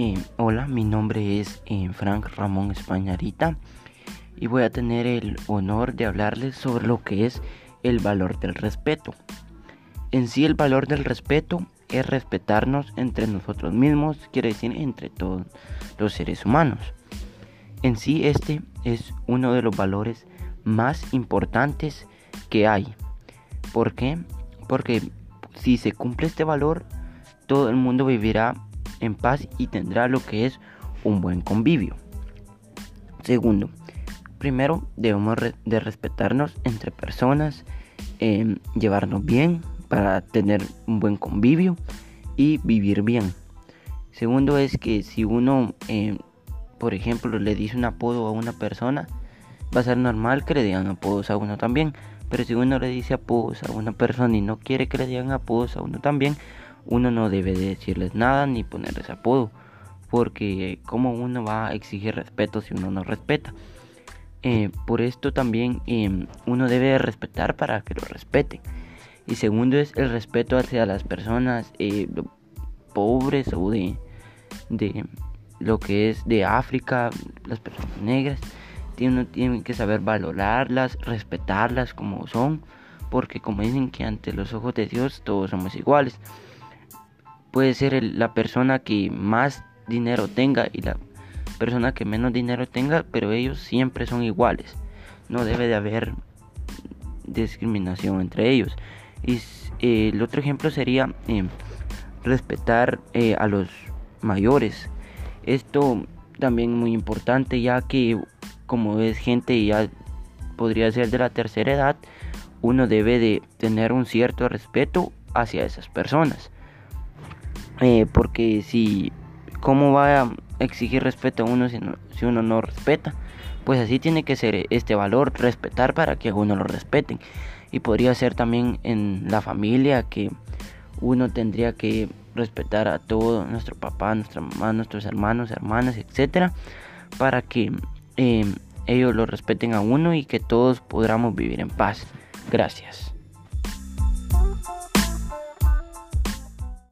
Eh, hola, mi nombre es eh, Frank Ramón Españarita y voy a tener el honor de hablarles sobre lo que es el valor del respeto. En sí el valor del respeto es respetarnos entre nosotros mismos, quiere decir entre todos los seres humanos. En sí este es uno de los valores más importantes que hay. ¿Por qué? Porque si se cumple este valor, todo el mundo vivirá en paz y tendrá lo que es un buen convivio. Segundo, primero debemos de respetarnos entre personas, em, llevarnos bien para tener un buen convivio y vivir bien. Segundo es que si uno, em, por ejemplo, le dice un apodo a una persona, va a ser normal que le digan apodos a uno también. Pero si uno le dice apodos a una persona y no quiere que le digan apodos a uno también, uno no debe decirles nada ni ponerles apodo. Porque como uno va a exigir respeto si uno no respeta. Eh, por esto también em, uno debe respetar para que lo respeten. Y segundo es el respeto hacia las personas eh, pobres o de, de lo que es de África, las personas negras. Uno tiene que saber valorarlas, respetarlas como son, porque como dicen que ante los ojos de Dios todos somos iguales puede ser la persona que más dinero tenga y la persona que menos dinero tenga, pero ellos siempre son iguales. No debe de haber discriminación entre ellos. Y eh, el otro ejemplo sería eh, respetar eh, a los mayores. Esto también muy importante ya que como es gente ya podría ser de la tercera edad, uno debe de tener un cierto respeto hacia esas personas. Eh, porque si, ¿cómo va a exigir respeto a uno si, si uno no respeta? Pues así tiene que ser este valor, respetar para que a uno lo respeten. Y podría ser también en la familia que uno tendría que respetar a todo, nuestro papá, nuestra mamá, nuestros hermanos, hermanas, etcétera, para que eh, ellos lo respeten a uno y que todos podamos vivir en paz. Gracias.